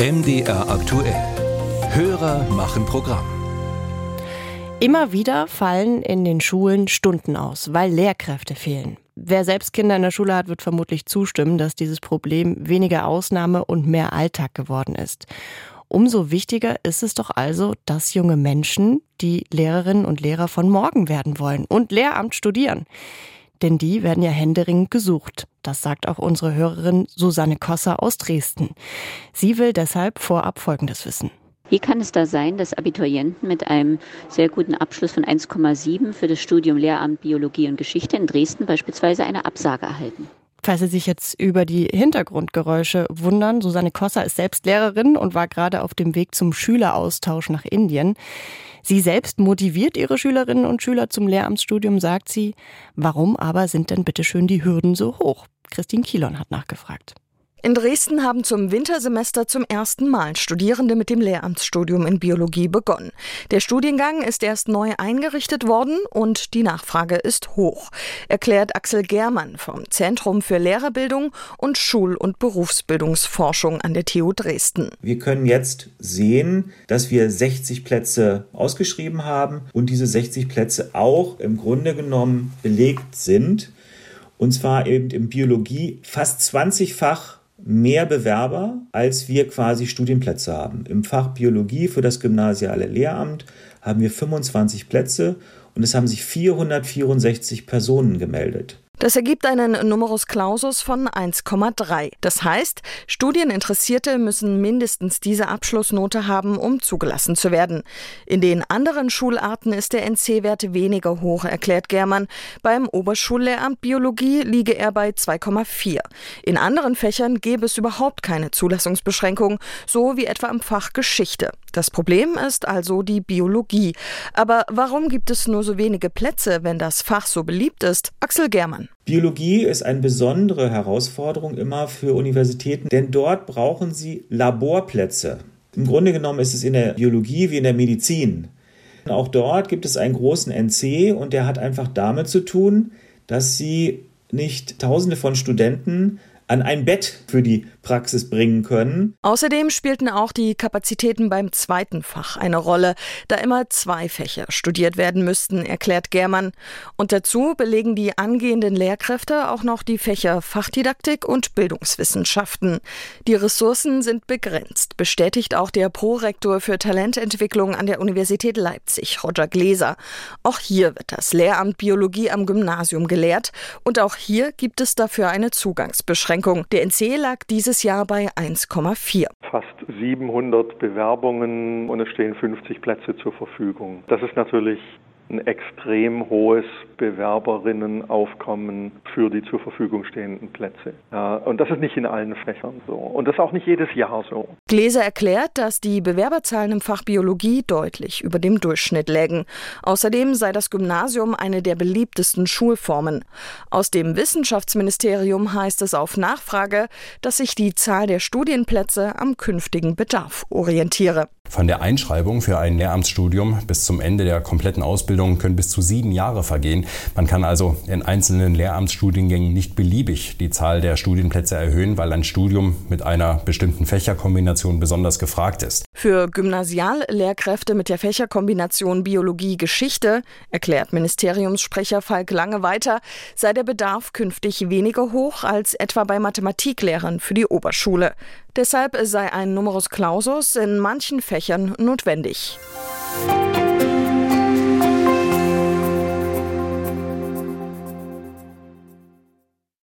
MDR aktuell. Hörer machen Programm. Immer wieder fallen in den Schulen Stunden aus, weil Lehrkräfte fehlen. Wer selbst Kinder in der Schule hat, wird vermutlich zustimmen, dass dieses Problem weniger Ausnahme und mehr Alltag geworden ist. Umso wichtiger ist es doch also, dass junge Menschen die Lehrerinnen und Lehrer von morgen werden wollen und Lehramt studieren denn die werden ja händeringend gesucht. Das sagt auch unsere Hörerin Susanne Kosser aus Dresden. Sie will deshalb vorab Folgendes wissen. Wie kann es da sein, dass Abiturienten mit einem sehr guten Abschluss von 1,7 für das Studium Lehramt Biologie und Geschichte in Dresden beispielsweise eine Absage erhalten? Falls Sie sich jetzt über die Hintergrundgeräusche wundern, Susanne Kosser ist selbst Lehrerin und war gerade auf dem Weg zum Schüleraustausch nach Indien. Sie selbst motiviert ihre Schülerinnen und Schüler zum Lehramtsstudium, sagt sie. Warum aber sind denn bitteschön die Hürden so hoch? Christine Kielon hat nachgefragt. In Dresden haben zum Wintersemester zum ersten Mal Studierende mit dem Lehramtsstudium in Biologie begonnen. Der Studiengang ist erst neu eingerichtet worden und die Nachfrage ist hoch, erklärt Axel Germann vom Zentrum für Lehrerbildung und Schul- und Berufsbildungsforschung an der TU Dresden. Wir können jetzt sehen, dass wir 60 Plätze ausgeschrieben haben und diese 60 Plätze auch im Grunde genommen belegt sind. Und zwar eben in Biologie fast 20-fach mehr Bewerber, als wir quasi Studienplätze haben. Im Fach Biologie für das gymnasiale Lehramt haben wir 25 Plätze und es haben sich 464 Personen gemeldet. Das ergibt einen Numerus Clausus von 1,3. Das heißt, Studieninteressierte müssen mindestens diese Abschlussnote haben, um zugelassen zu werden. In den anderen Schularten ist der NC-Wert weniger hoch, erklärt Germann. Beim Oberschullehramt Biologie liege er bei 2,4. In anderen Fächern gäbe es überhaupt keine Zulassungsbeschränkung, so wie etwa im Fach Geschichte. Das Problem ist also die Biologie. Aber warum gibt es nur so wenige Plätze, wenn das Fach so beliebt ist? Axel Germann. Biologie ist eine besondere Herausforderung immer für Universitäten, denn dort brauchen sie Laborplätze. Im Grunde genommen ist es in der Biologie wie in der Medizin. Auch dort gibt es einen großen NC und der hat einfach damit zu tun, dass sie nicht Tausende von Studenten an ein Bett für die Praxis bringen können. Außerdem spielten auch die Kapazitäten beim zweiten Fach eine Rolle, da immer zwei Fächer studiert werden müssten, erklärt Germann. Und dazu belegen die angehenden Lehrkräfte auch noch die Fächer Fachdidaktik und Bildungswissenschaften. Die Ressourcen sind begrenzt, bestätigt auch der Prorektor für Talententwicklung an der Universität Leipzig, Roger Gläser. Auch hier wird das Lehramt Biologie am Gymnasium gelehrt und auch hier gibt es dafür eine Zugangsbeschränkung. Der NC lag dieses Jahr bei 1,4. Fast 700 Bewerbungen und es stehen 50 Plätze zur Verfügung. Das ist natürlich ein extrem hohes Bewerberinnenaufkommen für die zur Verfügung stehenden Plätze. Und das ist nicht in allen Fächern so. Und das ist auch nicht jedes Jahr so. Gläser erklärt, dass die Bewerberzahlen im Fach Biologie deutlich über dem Durchschnitt lägen. Außerdem sei das Gymnasium eine der beliebtesten Schulformen. Aus dem Wissenschaftsministerium heißt es auf Nachfrage, dass sich die Zahl der Studienplätze am künftigen Bedarf orientiere. Von der Einschreibung für ein Lehramtsstudium bis zum Ende der kompletten Ausbildung können bis zu sieben Jahre vergehen. Man kann also in einzelnen Lehramtsstudiengängen nicht beliebig die Zahl der Studienplätze erhöhen, weil ein Studium mit einer bestimmten Fächerkombination besonders gefragt ist. Für Gymnasiallehrkräfte mit der Fächerkombination Biologie-Geschichte, erklärt Ministeriumssprecher Falk Lange weiter, sei der Bedarf künftig weniger hoch als etwa bei Mathematiklehrern für die Oberschule. Deshalb sei ein Numerus Clausus in manchen Fächern notwendig.